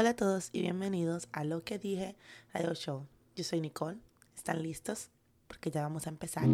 Hola a todos y bienvenidos a Lo que dije Radio Show. Yo soy Nicole. ¿Están listos? Porque ya vamos a empezar.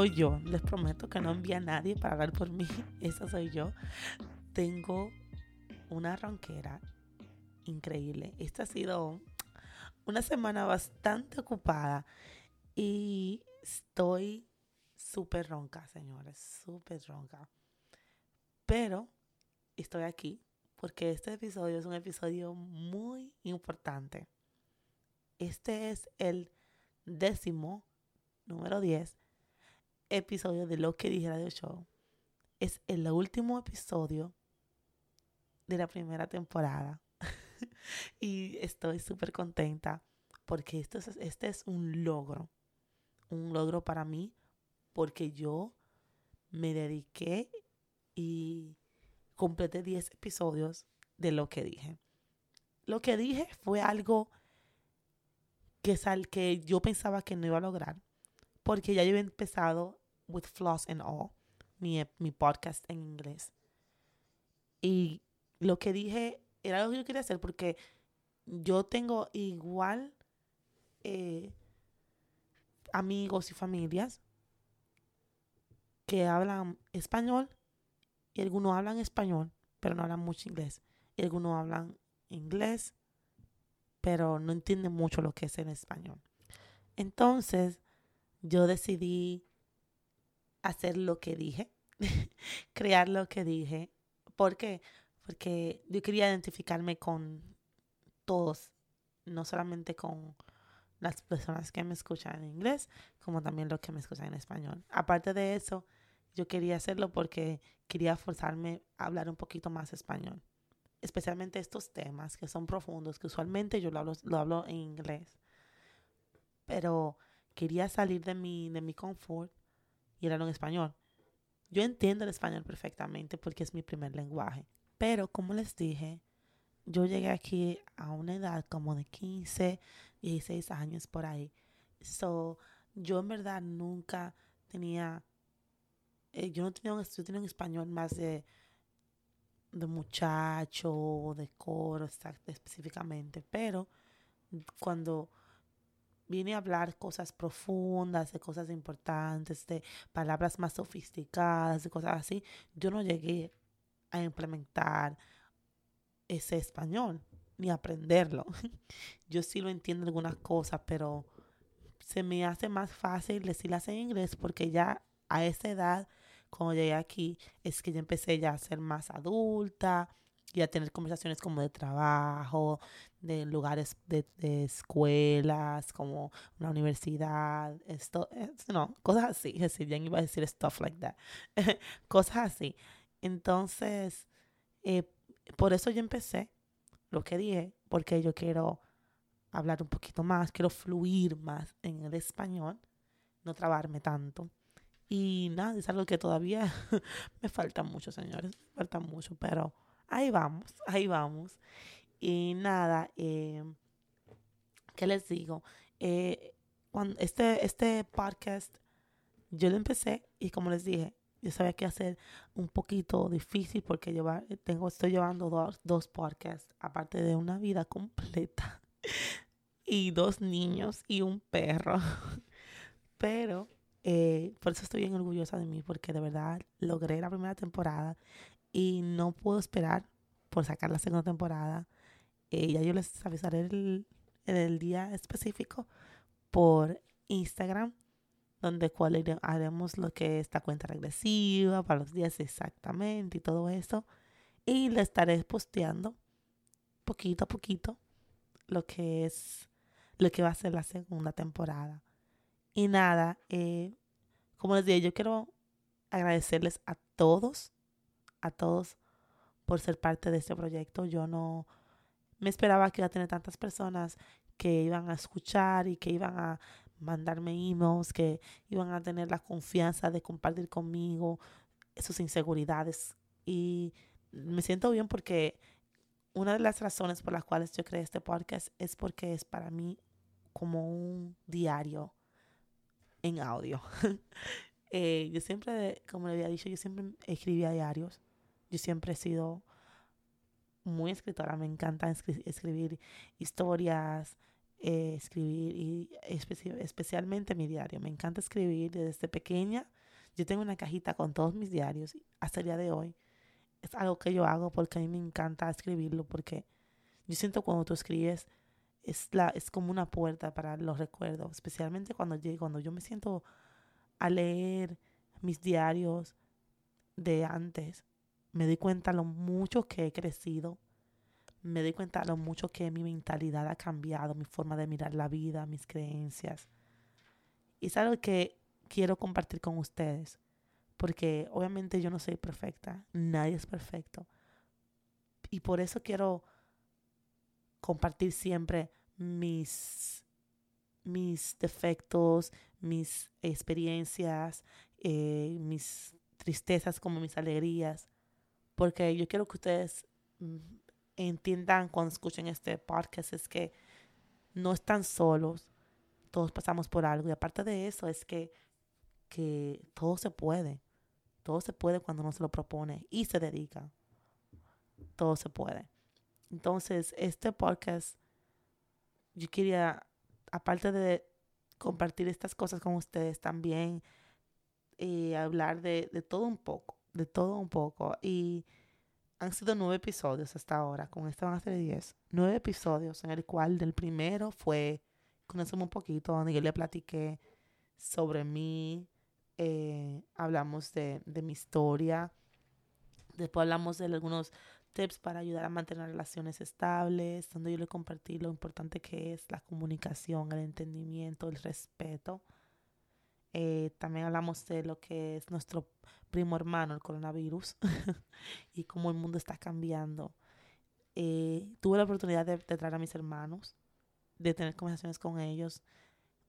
Soy yo. Les prometo que no envía a nadie para hablar por mí. Esa soy yo. Tengo una ronquera increíble. Esta ha sido una semana bastante ocupada y estoy súper ronca, señores. Súper ronca. Pero estoy aquí porque este episodio es un episodio muy importante. Este es el décimo, número 10, episodio de Lo que dije Radio Show. Es el último episodio de la primera temporada. y estoy súper contenta porque esto es, este es un logro. Un logro para mí porque yo me dediqué y completé 10 episodios de lo que dije. Lo que dije fue algo que, sal, que yo pensaba que no iba a lograr porque ya yo había empezado with Floss and All, mi, mi podcast en inglés. Y lo que dije era lo que yo quería hacer porque yo tengo igual eh, amigos y familias que hablan español y algunos hablan español, pero no hablan mucho inglés. Y algunos hablan inglés, pero no entienden mucho lo que es en español. Entonces, yo decidí hacer lo que dije, crear lo que dije. ¿Por qué? Porque yo quería identificarme con todos, no solamente con las personas que me escuchan en inglés, como también los que me escuchan en español. Aparte de eso, yo quería hacerlo porque quería forzarme a hablar un poquito más español. Especialmente estos temas que son profundos, que usualmente yo lo hablo, lo hablo en inglés. Pero quería salir de mi, de mi confort y hablarlo en español. Yo entiendo el español perfectamente porque es mi primer lenguaje. Pero como les dije, yo llegué aquí a una edad como de 15, 16 años por ahí. So, yo en verdad nunca tenía eh, yo no tenía un, tenía un español más de, de muchacho, de coro específicamente, pero cuando vine a hablar cosas profundas, de cosas importantes, de palabras más sofisticadas, de cosas así, yo no llegué a implementar ese español ni aprenderlo. yo sí lo entiendo algunas cosas, pero se me hace más fácil decirlas en inglés porque ya a esa edad cuando llegué aquí es que ya empecé ya a ser más adulta y a tener conversaciones como de trabajo, de lugares de, escuelas, como una universidad, esto, no, cosas así, es decir, ya iba a decir stuff like that, cosas así. Entonces, eh, por eso yo empecé lo que dije, porque yo quiero hablar un poquito más, quiero fluir más en el español, no trabarme tanto. Y nada, es algo que todavía me falta mucho, señores. Me falta mucho, pero ahí vamos, ahí vamos. Y nada, eh, ¿qué les digo? Eh, cuando este, este podcast, yo lo empecé y como les dije, yo sabía que hacer un poquito difícil porque llevar, tengo, estoy llevando dos, dos podcasts, aparte de una vida completa y dos niños y un perro. Pero eh, por eso estoy bien orgullosa de mí, porque de verdad logré la primera temporada y no puedo esperar por sacar la segunda temporada. Eh, ya yo les avisaré el, el día específico por Instagram, donde cual haremos lo que es la cuenta regresiva para los días exactamente y todo eso. Y le estaré posteando poquito a poquito lo que es lo que va a ser la segunda temporada. Y nada, eh, como les dije, yo quiero agradecerles a todos, a todos por ser parte de este proyecto. Yo no me esperaba que iba a tener tantas personas que iban a escuchar y que iban a mandarme emails, que iban a tener la confianza de compartir conmigo sus inseguridades. Y me siento bien porque una de las razones por las cuales yo creé este podcast es porque es para mí como un diario en audio. Eh, yo siempre, como le había dicho, yo siempre escribía diarios. Yo siempre he sido muy escritora. Me encanta escribir historias, eh, escribir y especialmente mi diario. Me encanta escribir desde pequeña. Yo tengo una cajita con todos mis diarios hasta el día de hoy. Es algo que yo hago porque a mí me encanta escribirlo porque yo siento cuando tú escribes es, la, es como una puerta para los recuerdos, especialmente cuando, cuando yo me siento a leer mis diarios de antes, me doy cuenta lo mucho que he crecido, me doy cuenta lo mucho que mi mentalidad ha cambiado, mi forma de mirar la vida, mis creencias. Y es algo que quiero compartir con ustedes, porque obviamente yo no soy perfecta, nadie es perfecto. Y por eso quiero compartir siempre mis, mis defectos, mis experiencias, eh, mis tristezas como mis alegrías, porque yo quiero que ustedes mm, entiendan cuando escuchen este podcast es que no están solos, todos pasamos por algo y aparte de eso es que, que todo se puede, todo se puede cuando uno se lo propone y se dedica, todo se puede. Entonces, este podcast, yo quería, aparte de compartir estas cosas con ustedes, también eh, hablar de, de todo un poco, de todo un poco. Y han sido nueve episodios hasta ahora, con este van a ser diez. Nueve episodios en el cual del primero fue, conocemos un poquito, donde yo le platiqué sobre mí, eh, hablamos de, de mi historia, después hablamos de algunos tips para ayudar a mantener relaciones estables, donde yo le compartí lo importante que es la comunicación, el entendimiento, el respeto. Eh, también hablamos de lo que es nuestro primo hermano, el coronavirus, y cómo el mundo está cambiando. Eh, tuve la oportunidad de, de, traer a mis hermanos, de tener conversaciones con ellos.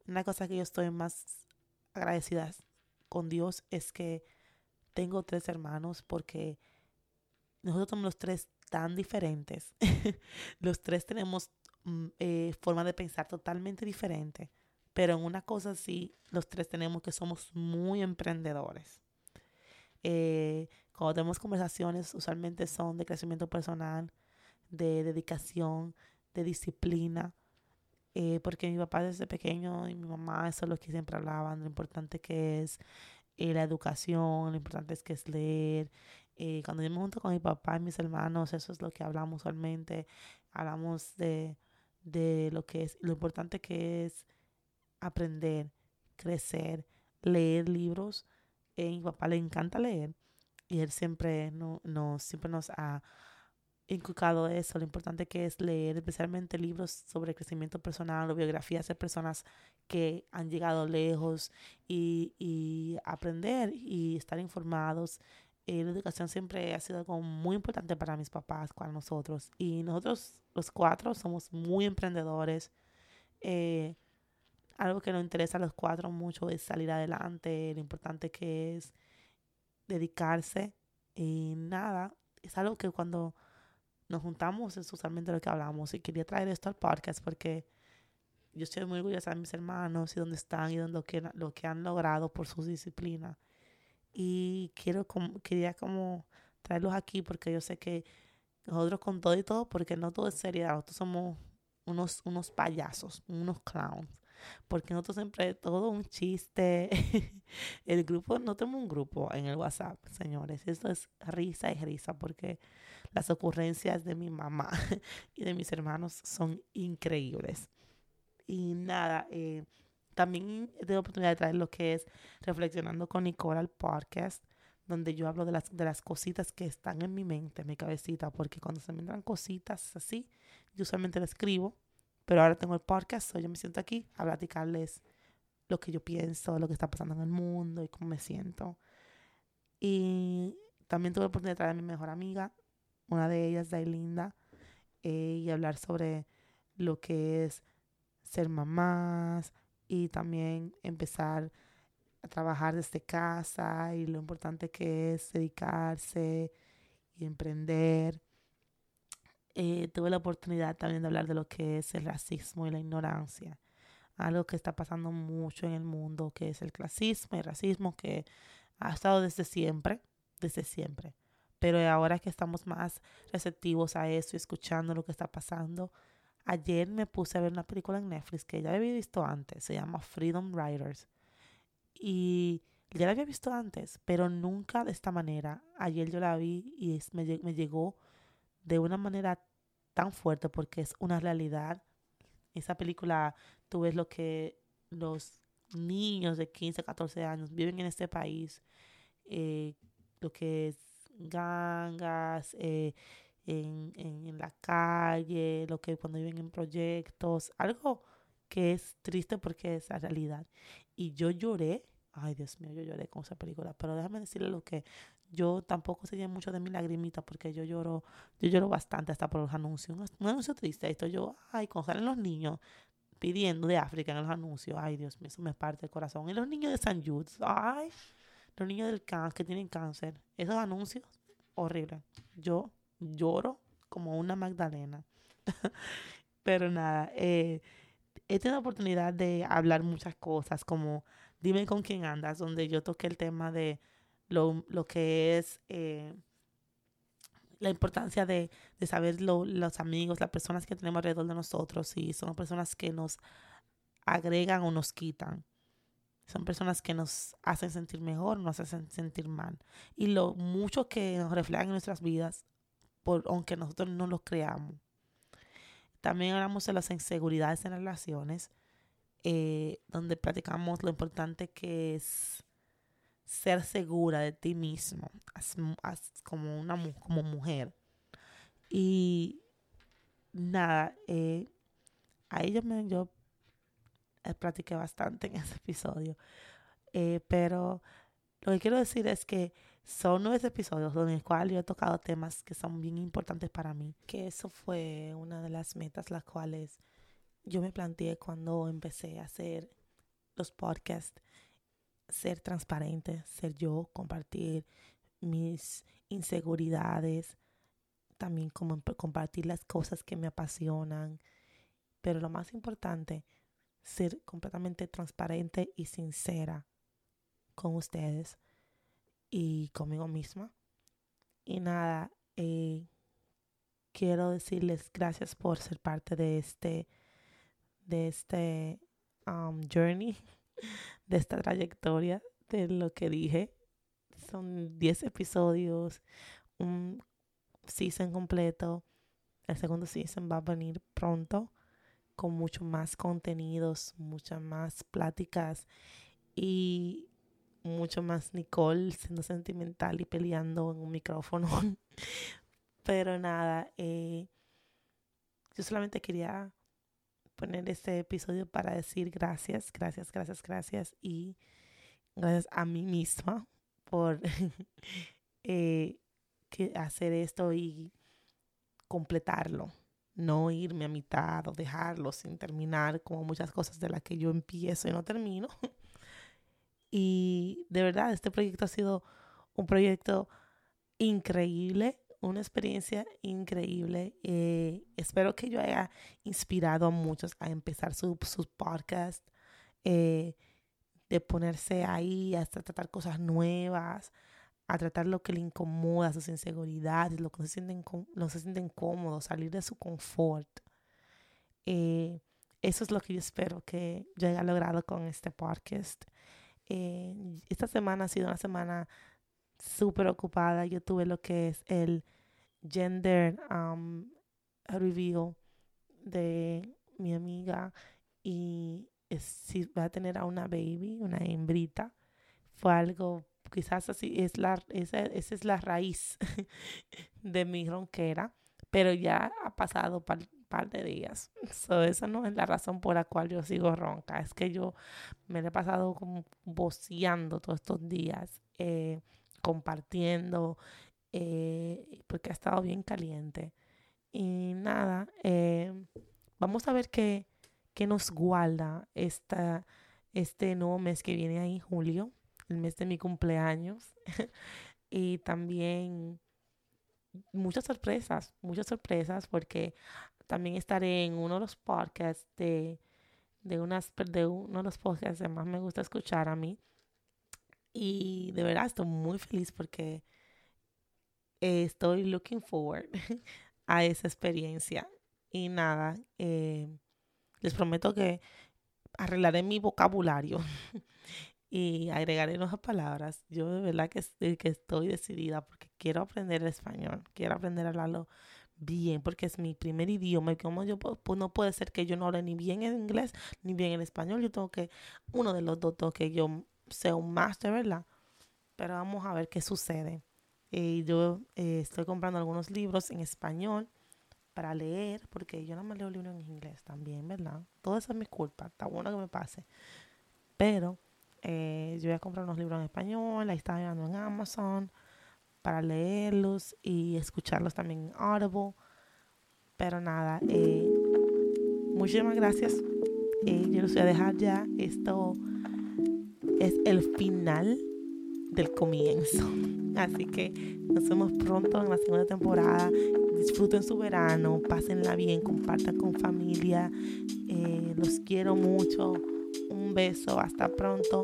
Una cosa que yo estoy más agradecida con Dios es que tengo tres hermanos porque nosotros somos los tres tan diferentes. los tres tenemos mm, eh, forma de pensar totalmente diferente. Pero en una cosa sí, los tres tenemos que somos muy emprendedores. Eh, cuando tenemos conversaciones, usualmente son de crecimiento personal, de dedicación, de disciplina. Eh, porque mi papá desde pequeño y mi mamá, eso es lo que siempre hablaban, lo importante que es la educación, lo importante es que es leer, eh, cuando yo me junto con mi papá y mis hermanos, eso es lo que hablamos usualmente. Hablamos de, de lo que es, lo importante que es aprender, crecer, leer libros. a mi papá le encanta leer y él siempre, no, siempre nos ha inculcado eso, lo importante que es leer, especialmente libros sobre crecimiento personal o biografías de personas que han llegado lejos y, y aprender y estar informados eh, la educación siempre ha sido algo muy importante para mis papás, para nosotros. Y nosotros los cuatro somos muy emprendedores. Eh, algo que nos interesa a los cuatro mucho es salir adelante, lo importante que es dedicarse. Y nada, es algo que cuando nos juntamos es usualmente lo que hablamos. Y quería traer esto al podcast porque yo estoy muy orgullosa de mis hermanos y dónde están y de lo que, lo que han logrado por su disciplina y quiero quería como traerlos aquí porque yo sé que nosotros con todo y todo, porque no todo es seriedad, nosotros somos unos, unos payasos, unos clowns, porque nosotros siempre todo un chiste. el grupo, no tenemos un grupo en el WhatsApp, señores, esto es risa y risa porque las ocurrencias de mi mamá y de mis hermanos son increíbles. Y nada, eh, también tengo oportunidad de traer lo que es Reflexionando con Nicole al podcast, donde yo hablo de las, de las cositas que están en mi mente, en mi cabecita, porque cuando se me entran cositas así, yo usualmente las escribo, pero ahora tengo el podcast, yo me siento aquí a platicarles lo que yo pienso, lo que está pasando en el mundo y cómo me siento. Y también tuve la oportunidad de traer a mi mejor amiga, una de ellas, Dailinda, eh, y hablar sobre lo que es ser mamás, y también empezar a trabajar desde casa y lo importante que es dedicarse y emprender. Eh, tuve la oportunidad también de hablar de lo que es el racismo y la ignorancia, algo que está pasando mucho en el mundo, que es el clasismo y el racismo que ha estado desde siempre, desde siempre. Pero ahora que estamos más receptivos a eso y escuchando lo que está pasando, ayer me puse a ver una película en Netflix que ya había visto antes, se llama Freedom Riders. Y ya la había visto antes, pero nunca de esta manera. Ayer yo la vi y me, me llegó de una manera tan fuerte porque es una realidad. Esa película, tú ves lo que los niños de 15, 14 años viven en este país, eh, lo que es gangas, eh, en, en, la calle, lo que cuando viven en proyectos, algo que es triste porque es la realidad. Y yo lloré, ay Dios mío, yo lloré con esa película, pero déjame decirle lo que yo tampoco sé mucho de mi lagrimita porque yo lloro, yo lloro bastante hasta por los anuncios. Un, anuncio triste, esto yo, ay, cuando salen los niños pidiendo de África en los anuncios, ay Dios mío, eso me parte el corazón. Y los niños de San Jude, ay, los niños del cáncer, que tienen cáncer, esos anuncios, horrible. Yo lloro como una Magdalena. Pero nada, eh, he tenido la oportunidad de hablar muchas cosas, como Dime con quién andas, donde yo toqué el tema de lo, lo que es eh, la importancia de, de saber lo, los amigos, las personas que tenemos alrededor de nosotros, si son personas que nos agregan o nos quitan. Son personas que nos hacen sentir mejor, nos hacen sentir mal. Y lo mucho que nos reflejan en nuestras vidas, por, aunque nosotros no lo creamos. También hablamos de las inseguridades en relaciones, eh, donde platicamos lo importante que es ser segura de ti mismo como una como mujer. Y nada, eh, ahí yo, me, yo eh, platiqué bastante en ese episodio. Eh, pero lo que quiero decir es que son nueve episodios en los cuales yo he tocado temas que son bien importantes para mí. Que eso fue una de las metas las cuales yo me planteé cuando empecé a hacer los podcasts. Ser transparente, ser yo, compartir mis inseguridades, también como compartir las cosas que me apasionan. Pero lo más importante, ser completamente transparente y sincera con ustedes y conmigo misma. Y nada, eh, quiero decirles gracias por ser parte de este, de este um, journey, de esta trayectoria, de lo que dije. Son 10 episodios, un season completo. El segundo season va a venir pronto con mucho más contenidos, muchas más pláticas y mucho más Nicole siendo sentimental y peleando en un micrófono. Pero nada, eh, yo solamente quería poner este episodio para decir gracias, gracias, gracias, gracias y gracias a mí misma por eh, hacer esto y completarlo no irme a mitad o dejarlo sin terminar, como muchas cosas de las que yo empiezo y no termino. y de verdad, este proyecto ha sido un proyecto increíble, una experiencia increíble. Eh, espero que yo haya inspirado a muchos a empezar sus su podcast, eh, de ponerse ahí hasta tratar cosas nuevas, a tratar lo que le incomoda, sus inseguridades, lo que no se sienten, se sienten cómodos, salir de su confort. Eh, eso es lo que yo espero que yo haya logrado con este podcast. Esta semana ha sido una semana súper ocupada. Yo tuve lo que es el gender um, review de mi amiga y si va a tener a una baby, una hembrita. Fue algo quizás así es la, esa, esa es la raíz de mi ronquera, pero ya ha pasado un par, de días. So, esa no es la razón por la cual yo sigo ronca, es que yo me he pasado como boceando todos estos días, eh, compartiendo, eh, porque ha estado bien caliente. Y nada, eh, vamos a ver qué, que nos guarda esta, este nuevo mes que viene ahí, julio, el mes de mi cumpleaños. y también muchas sorpresas, muchas sorpresas porque también estaré en uno de los podcasts de, de, unas, de uno de los podcasts que más me gusta escuchar a mí. Y de verdad estoy muy feliz porque estoy looking forward a esa experiencia. Y nada, eh, les prometo que arreglaré mi vocabulario y agregaré nuevas palabras. Yo de verdad que, que estoy decidida porque quiero aprender el español, quiero aprender a hablarlo bien porque es mi primer idioma y como yo pues no puede ser que yo no hable ni bien en inglés ni bien en español yo tengo que uno de los dos que yo sea un máster verdad pero vamos a ver qué sucede y yo eh, estoy comprando algunos libros en español para leer, porque yo no me leo libros en inglés también, ¿verdad? Todo eso es mi culpa, está bueno que me pase. Pero eh, yo voy a comprar unos libros en español, ahí está llegando en Amazon para leerlos y escucharlos también en Audible. Pero nada, eh, muchísimas gracias. Eh, yo los voy a dejar ya. Esto es el final del comienzo. Así que nos vemos pronto en la segunda temporada. Disfruten su verano, pásenla bien, compartan con familia. Eh, los quiero mucho. Un beso, hasta pronto.